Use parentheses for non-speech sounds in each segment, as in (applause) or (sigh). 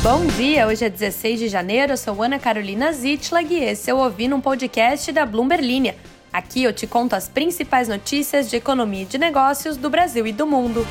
Bom dia, hoje é 16 de janeiro, eu sou Ana Carolina Zitlag e esse é o Ouvindo um podcast da Bloomberg Linha. Aqui eu te conto as principais notícias de economia e de negócios do Brasil e do mundo.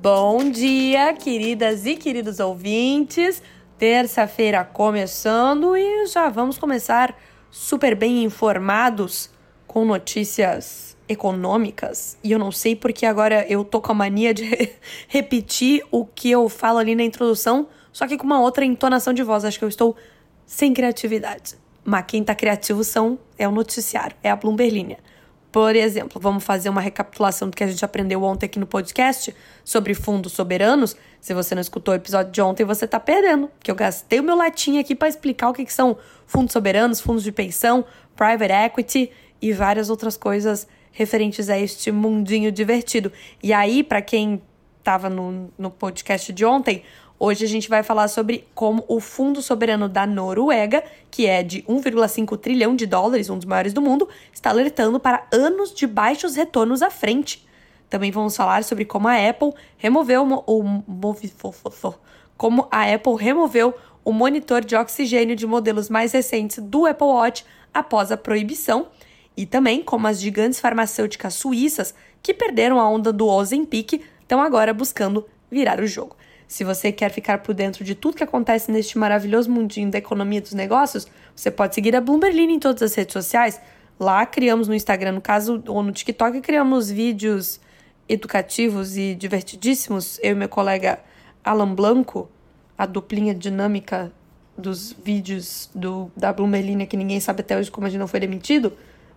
Bom dia, queridas e queridos ouvintes. Terça-feira começando e já vamos começar super bem informados com notícias econômicas, e eu não sei porque agora eu tô com a mania de (laughs) repetir o que eu falo ali na introdução, só que com uma outra entonação de voz. Acho que eu estou sem criatividade. Mas quem tá criativo são é o noticiário, é a Bloomberg Por exemplo, vamos fazer uma recapitulação do que a gente aprendeu ontem aqui no podcast sobre fundos soberanos. Se você não escutou o episódio de ontem, você tá perdendo, que eu gastei o meu latim aqui para explicar o que, que são fundos soberanos, fundos de pensão, private equity e várias outras coisas referentes a este mundinho divertido. E aí, para quem estava no, no podcast de ontem, hoje a gente vai falar sobre como o Fundo Soberano da Noruega, que é de 1,5 trilhão de dólares, um dos maiores do mundo, está alertando para anos de baixos retornos à frente. Também vamos falar sobre como a Apple removeu o, como a Apple removeu o monitor de oxigênio de modelos mais recentes do Apple Watch após a proibição e também como as gigantes farmacêuticas suíças que perderam a onda do Ozempic estão agora buscando virar o jogo. Se você quer ficar por dentro de tudo que acontece neste maravilhoso mundinho da economia dos negócios, você pode seguir a Bloomberg em todas as redes sociais. Lá criamos no Instagram, no caso, ou no TikTok, criamos vídeos educativos e divertidíssimos. Eu e meu colega Alan Blanco, a duplinha dinâmica dos vídeos do, da Bloomberg que ninguém sabe até hoje como a gente não foi demitido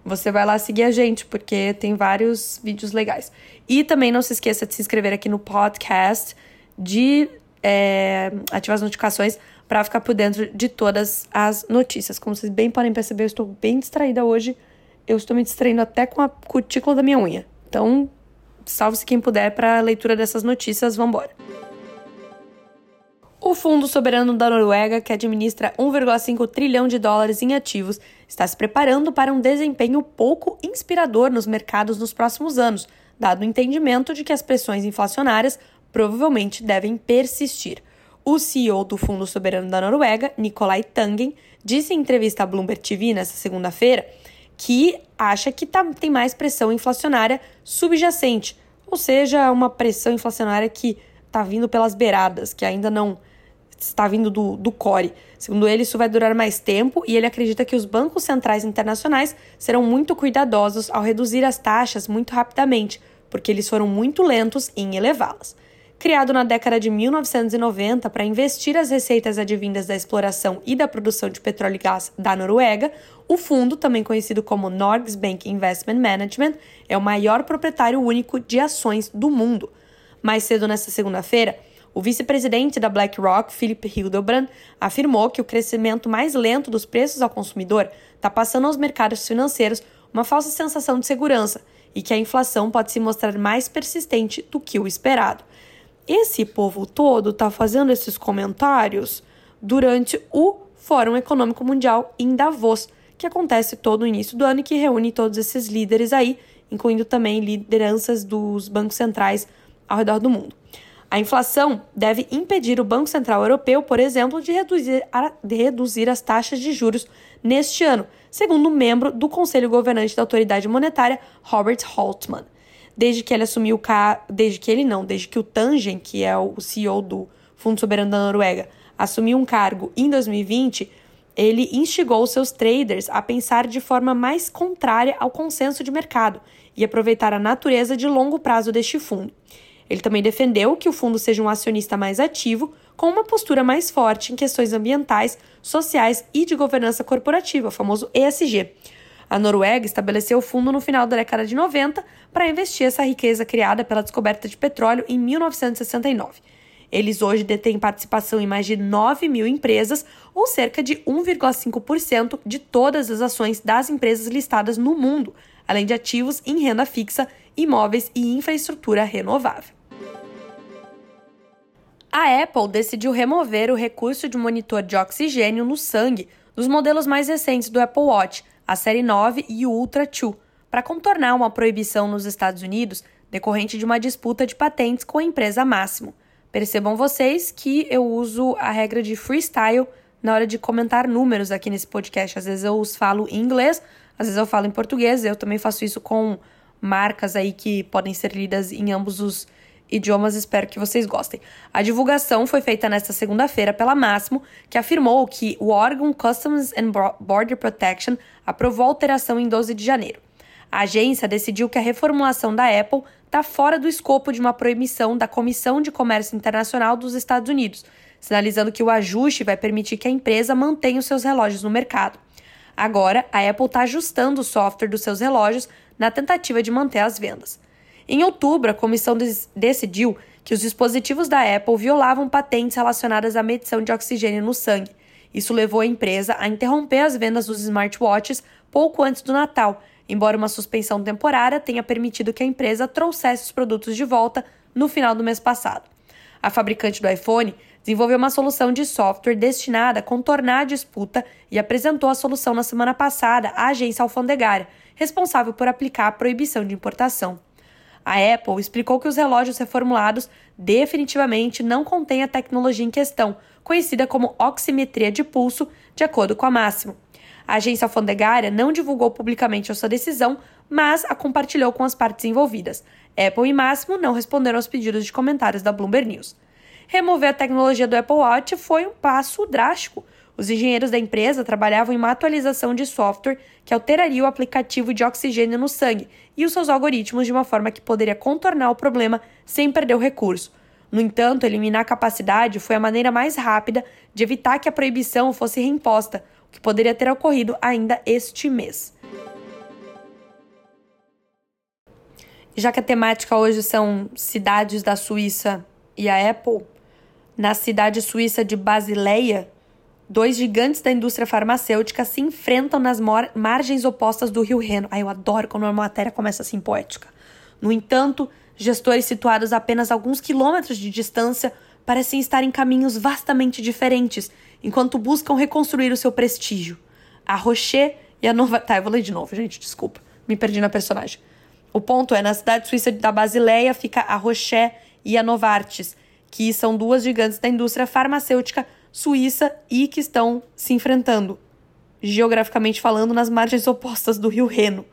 você vai lá seguir a gente, porque tem vários vídeos legais. E também não se esqueça de se inscrever aqui no podcast, de é, ativar as notificações para ficar por dentro de todas as notícias. Como vocês bem podem perceber, eu estou bem distraída hoje. Eu estou me distraindo até com a cutícula da minha unha. Então, salve-se quem puder para a leitura dessas notícias. Vamos embora. O Fundo Soberano da Noruega, que administra 1,5 trilhão de dólares em ativos, está se preparando para um desempenho pouco inspirador nos mercados nos próximos anos, dado o entendimento de que as pressões inflacionárias provavelmente devem persistir. O CEO do Fundo Soberano da Noruega, Nicolai Tangen, disse em entrevista à Bloomberg TV nesta segunda-feira que acha que tá, tem mais pressão inflacionária subjacente, ou seja, uma pressão inflacionária que está vindo pelas beiradas, que ainda não está vindo do, do core. Segundo ele, isso vai durar mais tempo e ele acredita que os bancos centrais internacionais serão muito cuidadosos ao reduzir as taxas muito rapidamente, porque eles foram muito lentos em elevá-las. Criado na década de 1990 para investir as receitas advindas da exploração e da produção de petróleo e gás da Noruega, o fundo, também conhecido como Norges Bank Investment Management, é o maior proprietário único de ações do mundo. Mais cedo nesta segunda-feira, o vice-presidente da BlackRock, Philip Hildebrand, afirmou que o crescimento mais lento dos preços ao consumidor está passando aos mercados financeiros uma falsa sensação de segurança e que a inflação pode se mostrar mais persistente do que o esperado. Esse povo todo está fazendo esses comentários durante o Fórum Econômico Mundial em Davos, que acontece todo o início do ano e que reúne todos esses líderes aí, incluindo também lideranças dos bancos centrais ao redor do mundo. A inflação deve impedir o Banco Central Europeu, por exemplo, de reduzir, a, de reduzir as taxas de juros neste ano, segundo um membro do Conselho Governante da Autoridade Monetária, Robert Holtman. Desde que ele assumiu o desde que ele não, desde que o Tangen, que é o CEO do Fundo Soberano da Noruega, assumiu um cargo em 2020, ele instigou seus traders a pensar de forma mais contrária ao consenso de mercado e aproveitar a natureza de longo prazo deste fundo. Ele também defendeu que o fundo seja um acionista mais ativo, com uma postura mais forte em questões ambientais, sociais e de governança corporativa, o famoso ESG. A Noruega estabeleceu o fundo no final da década de 90 para investir essa riqueza criada pela descoberta de petróleo em 1969. Eles hoje detêm participação em mais de 9 mil empresas, ou cerca de 1,5% de todas as ações das empresas listadas no mundo, além de ativos em renda fixa, imóveis e infraestrutura renovável. A Apple decidiu remover o recurso de monitor de oxigênio no sangue dos modelos mais recentes do Apple Watch, a série 9 e o Ultra 2, para contornar uma proibição nos Estados Unidos decorrente de uma disputa de patentes com a empresa Máximo. Percebam vocês que eu uso a regra de freestyle na hora de comentar números aqui nesse podcast. Às vezes eu os falo em inglês, às vezes eu falo em português. Eu também faço isso com marcas aí que podem ser lidas em ambos os idiomas. Espero que vocês gostem. A divulgação foi feita nesta segunda-feira pela Máximo, que afirmou que o órgão Customs and Border Protection aprovou a alteração em 12 de janeiro. A agência decidiu que a reformulação da Apple está fora do escopo de uma proibição da Comissão de Comércio Internacional dos Estados Unidos, sinalizando que o ajuste vai permitir que a empresa mantenha os seus relógios no mercado. Agora, a Apple está ajustando o software dos seus relógios na tentativa de manter as vendas. Em outubro, a comissão decidiu que os dispositivos da Apple violavam patentes relacionadas à medição de oxigênio no sangue. Isso levou a empresa a interromper as vendas dos smartwatches pouco antes do Natal, embora uma suspensão temporária tenha permitido que a empresa trouxesse os produtos de volta no final do mês passado. A fabricante do iPhone desenvolveu uma solução de software destinada a contornar a disputa e apresentou a solução na semana passada à agência alfandegária, responsável por aplicar a proibição de importação. A Apple explicou que os relógios reformulados definitivamente não contêm a tecnologia em questão, conhecida como oximetria de pulso, de acordo com a Máximo. A agência alfandegária não divulgou publicamente a sua decisão, mas a compartilhou com as partes envolvidas. Apple e Máximo não responderam aos pedidos de comentários da Bloomberg News. Remover a tecnologia do Apple Watch foi um passo drástico. Os engenheiros da empresa trabalhavam em uma atualização de software que alteraria o aplicativo de oxigênio no sangue e os seus algoritmos de uma forma que poderia contornar o problema sem perder o recurso. No entanto, eliminar a capacidade foi a maneira mais rápida de evitar que a proibição fosse reimposta, que poderia ter ocorrido ainda este mês. Já que a temática hoje são cidades da Suíça e a Apple, na cidade suíça de Basileia, dois gigantes da indústria farmacêutica se enfrentam nas margens opostas do rio Reno. Ai, eu adoro quando uma matéria começa assim poética. No entanto, gestores situados a apenas alguns quilômetros de distância parecem estar em caminhos vastamente diferentes enquanto buscam reconstruir o seu prestígio. A Rocher e a Nova. Tá, eu vou ler de novo, gente, desculpa. Me perdi na personagem. O ponto é, na cidade suíça da Basileia fica a Rocher e a Novartis, que são duas gigantes da indústria farmacêutica suíça e que estão se enfrentando, geograficamente falando, nas margens opostas do rio Reno.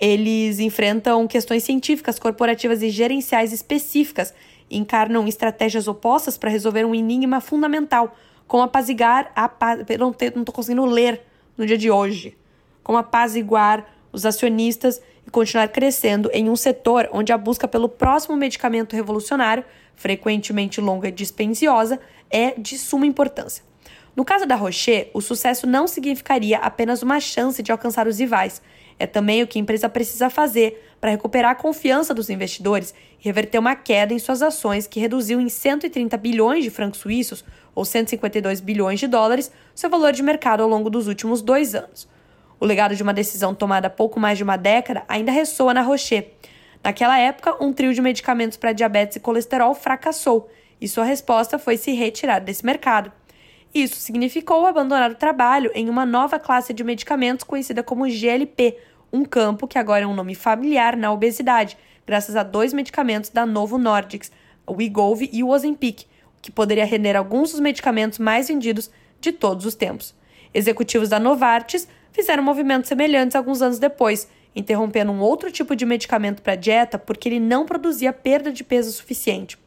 Eles enfrentam questões científicas, corporativas e gerenciais específicas e encarnam estratégias opostas para resolver um enigma fundamental, como apaziguar, apaz... não, não tô conseguindo ler no dia de hoje, como apaziguar os acionistas e continuar crescendo em um setor onde a busca pelo próximo medicamento revolucionário, frequentemente longa e dispendiosa, é de suma importância. No caso da Rocher, o sucesso não significaria apenas uma chance de alcançar os rivais, é também o que a empresa precisa fazer para recuperar a confiança dos investidores e reverter uma queda em suas ações que reduziu em 130 bilhões de francos suíços, ou 152 bilhões de dólares, seu valor de mercado ao longo dos últimos dois anos. O legado de uma decisão tomada há pouco mais de uma década ainda ressoa na Rocher. Naquela época, um trio de medicamentos para diabetes e colesterol fracassou, e sua resposta foi se retirar desse mercado. Isso significou abandonar o trabalho em uma nova classe de medicamentos conhecida como GLP, um campo que agora é um nome familiar na obesidade, graças a dois medicamentos da Novo Nordics, o Wegovy e o Ozempic, que poderia render alguns dos medicamentos mais vendidos de todos os tempos. Executivos da Novartis fizeram movimentos semelhantes alguns anos depois, interrompendo um outro tipo de medicamento para dieta porque ele não produzia perda de peso suficiente.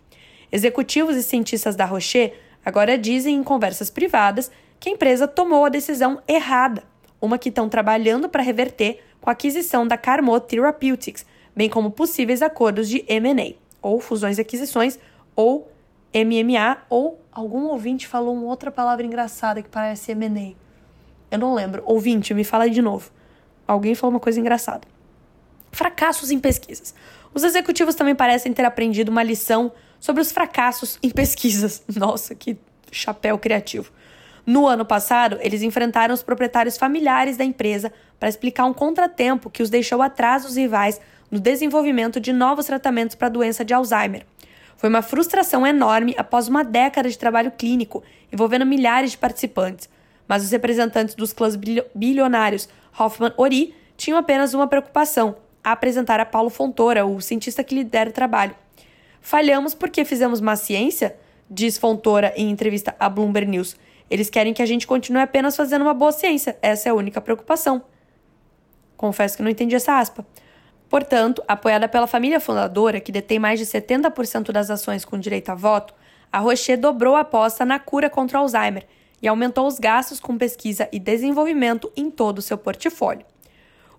Executivos e cientistas da Rocher agora dizem em conversas privadas que a empresa tomou a decisão errada, uma que estão trabalhando para reverter com a aquisição da Carmo Therapeutics, bem como possíveis acordos de M&A, ou fusões e aquisições, ou MMA, ou algum ouvinte falou uma outra palavra engraçada que parece M&A. Eu não lembro. Ouvinte, me fala aí de novo. Alguém falou uma coisa engraçada. Fracassos em pesquisas. Os executivos também parecem ter aprendido uma lição sobre os fracassos em pesquisas. (laughs) Nossa, que chapéu criativo. No ano passado, eles enfrentaram os proprietários familiares da empresa para explicar um contratempo que os deixou atrás dos rivais no desenvolvimento de novos tratamentos para a doença de Alzheimer. Foi uma frustração enorme após uma década de trabalho clínico envolvendo milhares de participantes, mas os representantes dos clãs bilionários Hoffman Ori tinham apenas uma preocupação: apresentar a Paulo Fontoura, o cientista que lidera o trabalho. Falhamos porque fizemos má ciência? Diz Fontoura em entrevista à Bloomberg News. Eles querem que a gente continue apenas fazendo uma boa ciência. Essa é a única preocupação. Confesso que não entendi essa aspa. Portanto, apoiada pela família fundadora, que detém mais de 70% das ações com direito a voto, a Rocher dobrou a aposta na cura contra Alzheimer e aumentou os gastos com pesquisa e desenvolvimento em todo o seu portfólio.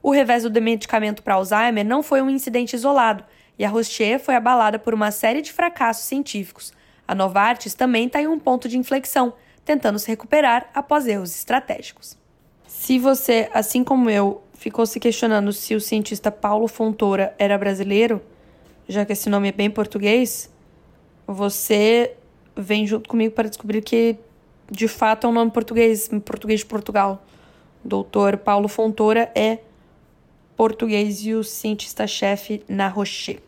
O revés do medicamento para Alzheimer não foi um incidente isolado, e a Rocher foi abalada por uma série de fracassos científicos. A Novartis também está em um ponto de inflexão, tentando se recuperar após erros estratégicos. Se você, assim como eu, ficou se questionando se o cientista Paulo Fontoura era brasileiro, já que esse nome é bem português, você vem junto comigo para descobrir que de fato é um nome português, português de Portugal. doutor Paulo Fontoura é português e o cientista-chefe na Rocher.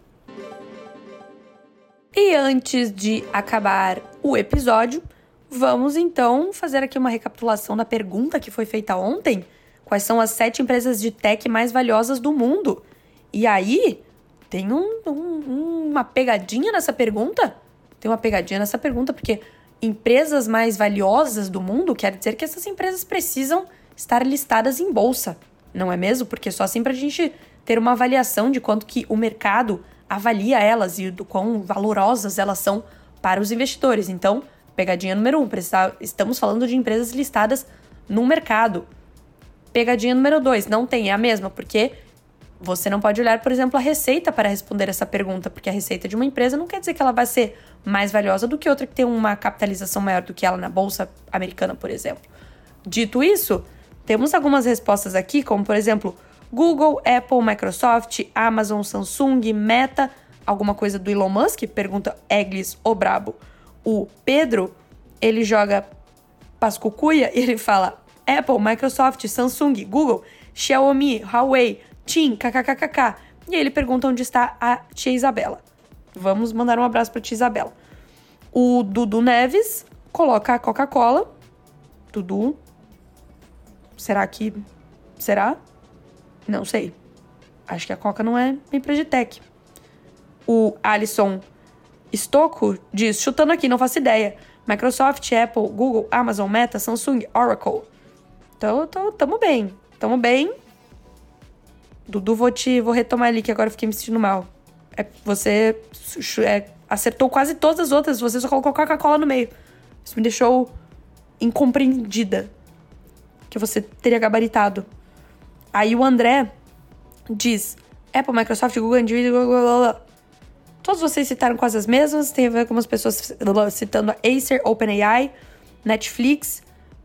E antes de acabar o episódio, vamos então fazer aqui uma recapitulação da pergunta que foi feita ontem. Quais são as sete empresas de tech mais valiosas do mundo? E aí, tem um, um, uma pegadinha nessa pergunta? Tem uma pegadinha nessa pergunta, porque empresas mais valiosas do mundo quer dizer que essas empresas precisam estar listadas em bolsa não é mesmo? Porque só assim para a gente ter uma avaliação de quanto que o mercado avalia elas e do quão valorosas elas são para os investidores. Então, pegadinha número um, estamos falando de empresas listadas no mercado. Pegadinha número dois, não tem, é a mesma, porque você não pode olhar, por exemplo, a receita para responder essa pergunta, porque a receita de uma empresa não quer dizer que ela vai ser mais valiosa do que outra que tem uma capitalização maior do que ela na bolsa americana, por exemplo. Dito isso, temos algumas respostas aqui, como por exemplo, Google, Apple, Microsoft, Amazon, Samsung, Meta, alguma coisa do Elon Musk? Pergunta Eglis, o brabo. O Pedro, ele joga pascucuia e ele fala Apple, Microsoft, Samsung, Google, Xiaomi, Huawei, TIM, kkkk. E aí ele pergunta onde está a tia Isabela. Vamos mandar um abraço para tia Isabela. O Dudu Neves coloca a Coca-Cola. Dudu, Será que. Será? Não sei. Acho que a Coca não é de tech. O Alisson Stocco diz: chutando aqui, não faço ideia. Microsoft, Apple, Google, Amazon, Meta, Samsung, Oracle. Então, tamo bem. Tamo bem. Dudu, vou te vou retomar ali que agora fiquei me sentindo mal. É, você é, acertou quase todas as outras, você só colocou Coca-Cola no meio. Isso me deixou incompreendida que você teria gabaritado. Aí o André diz: Apple, Microsoft, Google, Android, Todos vocês citaram quase as mesmas, tem a ver com algumas pessoas citando a Acer, OpenAI, Netflix,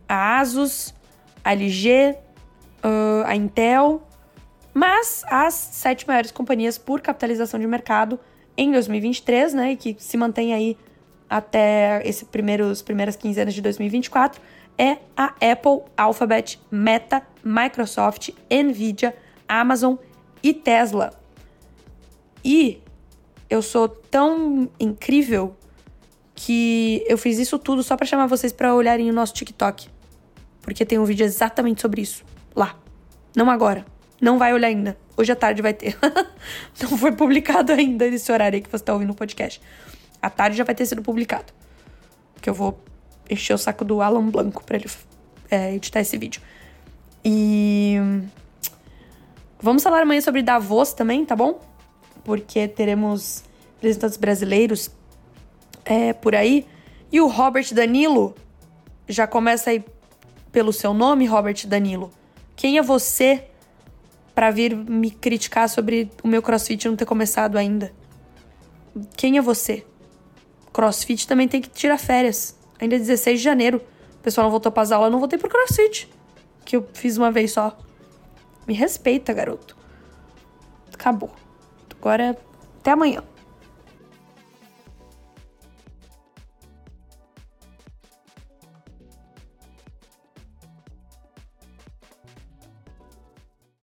a Asus, a LG, uh, a Intel, mas as sete maiores companhias por capitalização de mercado em 2023, né, e que se mantém aí até esse primeiros primeiras quinzenas de 2024, é a Apple, Alphabet, Meta, Microsoft, Nvidia, Amazon e Tesla. E eu sou tão incrível que eu fiz isso tudo só para chamar vocês para olharem o nosso TikTok. Porque tem um vídeo exatamente sobre isso lá. Não agora. Não vai olhar ainda. Hoje à tarde vai ter. (laughs) Não foi publicado ainda nesse horário aí que você tá ouvindo o podcast. À tarde já vai ter sido publicado. Que eu vou encher o saco do Alan Blanco para ele é, editar esse vídeo. E vamos falar amanhã sobre Davos também, tá bom? Porque teremos representantes brasileiros é, por aí. E o Robert Danilo já começa aí pelo seu nome, Robert Danilo. Quem é você para vir me criticar sobre o meu crossfit não ter começado ainda? Quem é você? Crossfit também tem que tirar férias. Ainda é 16 de janeiro. O pessoal não voltou pras aulas, eu não voltei pro crossfit. Que eu fiz uma vez só. Me respeita, garoto. Acabou. Agora, até amanhã.